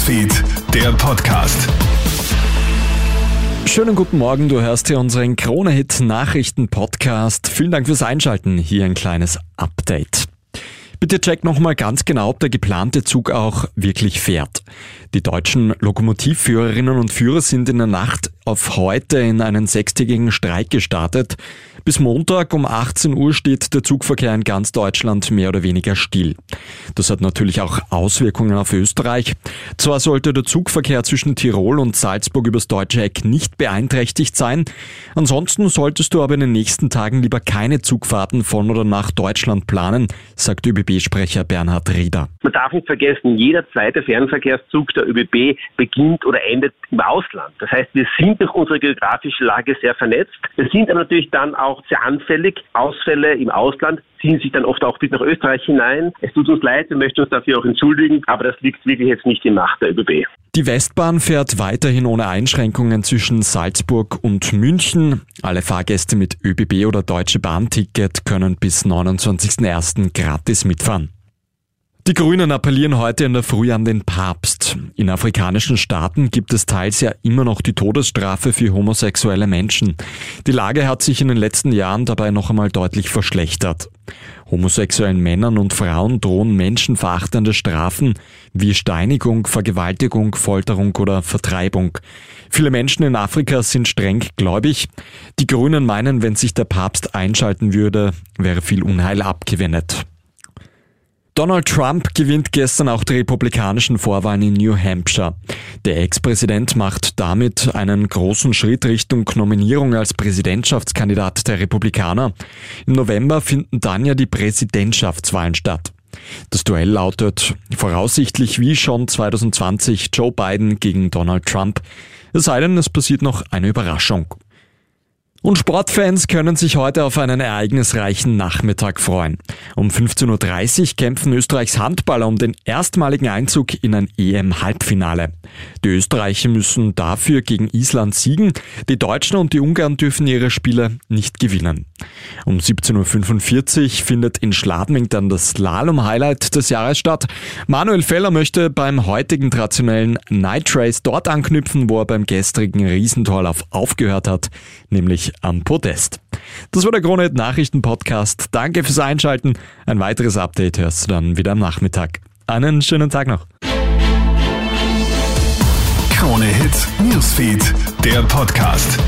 Newsfeed, der Podcast. Schönen guten Morgen, du hörst hier unseren Krone-Hit Nachrichten-Podcast. Vielen Dank fürs Einschalten. Hier ein kleines Update. Bitte check nochmal ganz genau, ob der geplante Zug auch wirklich fährt. Die deutschen Lokomotivführerinnen und Führer sind in der Nacht auf heute in einen sechstägigen Streik gestartet. Bis Montag um 18 Uhr steht der Zugverkehr in ganz Deutschland mehr oder weniger still. Das hat natürlich auch Auswirkungen auf Österreich. Zwar sollte der Zugverkehr zwischen Tirol und Salzburg übers deutsche Eck nicht beeinträchtigt sein, ansonsten solltest du aber in den nächsten Tagen lieber keine Zugfahrten von oder nach Deutschland planen, sagt ÖBB-Sprecher Bernhard Rieder. Man darf nicht vergessen, jeder zweite Fernverkehrszug der ÖBB beginnt oder endet im Ausland. Das heißt, wir sind durch unsere geografische Lage sehr vernetzt. Wir sind aber natürlich dann auch auch sehr anfällig. Ausfälle im Ausland ziehen sich dann oft auch bis nach Österreich hinein. Es tut uns leid, wir möchten uns dafür auch entschuldigen, aber das liegt wirklich jetzt nicht in Macht der ÖBB. Die Westbahn fährt weiterhin ohne Einschränkungen zwischen Salzburg und München. Alle Fahrgäste mit ÖBB oder Deutsche Bahnticket können bis 29.01. gratis mitfahren. Die Grünen appellieren heute in der Früh an den Papst. In afrikanischen Staaten gibt es teils ja immer noch die Todesstrafe für homosexuelle Menschen. Die Lage hat sich in den letzten Jahren dabei noch einmal deutlich verschlechtert. Homosexuellen Männern und Frauen drohen menschenverachtende Strafen wie Steinigung, Vergewaltigung, Folterung oder Vertreibung. Viele Menschen in Afrika sind streng gläubig. Die Grünen meinen, wenn sich der Papst einschalten würde, wäre viel Unheil abgewendet. Donald Trump gewinnt gestern auch die republikanischen Vorwahlen in New Hampshire. Der Ex-Präsident macht damit einen großen Schritt Richtung Nominierung als Präsidentschaftskandidat der Republikaner. Im November finden dann ja die Präsidentschaftswahlen statt. Das Duell lautet voraussichtlich wie schon 2020 Joe Biden gegen Donald Trump. Es sei denn, es passiert noch eine Überraschung. Und Sportfans können sich heute auf einen ereignisreichen Nachmittag freuen. Um 15.30 Uhr kämpfen Österreichs Handballer um den erstmaligen Einzug in ein EM-Halbfinale. Die Österreicher müssen dafür gegen Island siegen, die Deutschen und die Ungarn dürfen ihre Spiele nicht gewinnen. Um 17.45 Uhr findet in Schladming dann das Slalom-Highlight des Jahres statt. Manuel Feller möchte beim heutigen traditionellen Night Race dort anknüpfen, wo er beim gestrigen Riesentorlauf aufgehört hat, nämlich am Podest. Das war der Krone Nachrichten Podcast. Danke fürs Einschalten. Ein weiteres Update hörst du dann wieder am Nachmittag. Einen schönen Tag noch. Krone Hits, Newsfeed, der Podcast.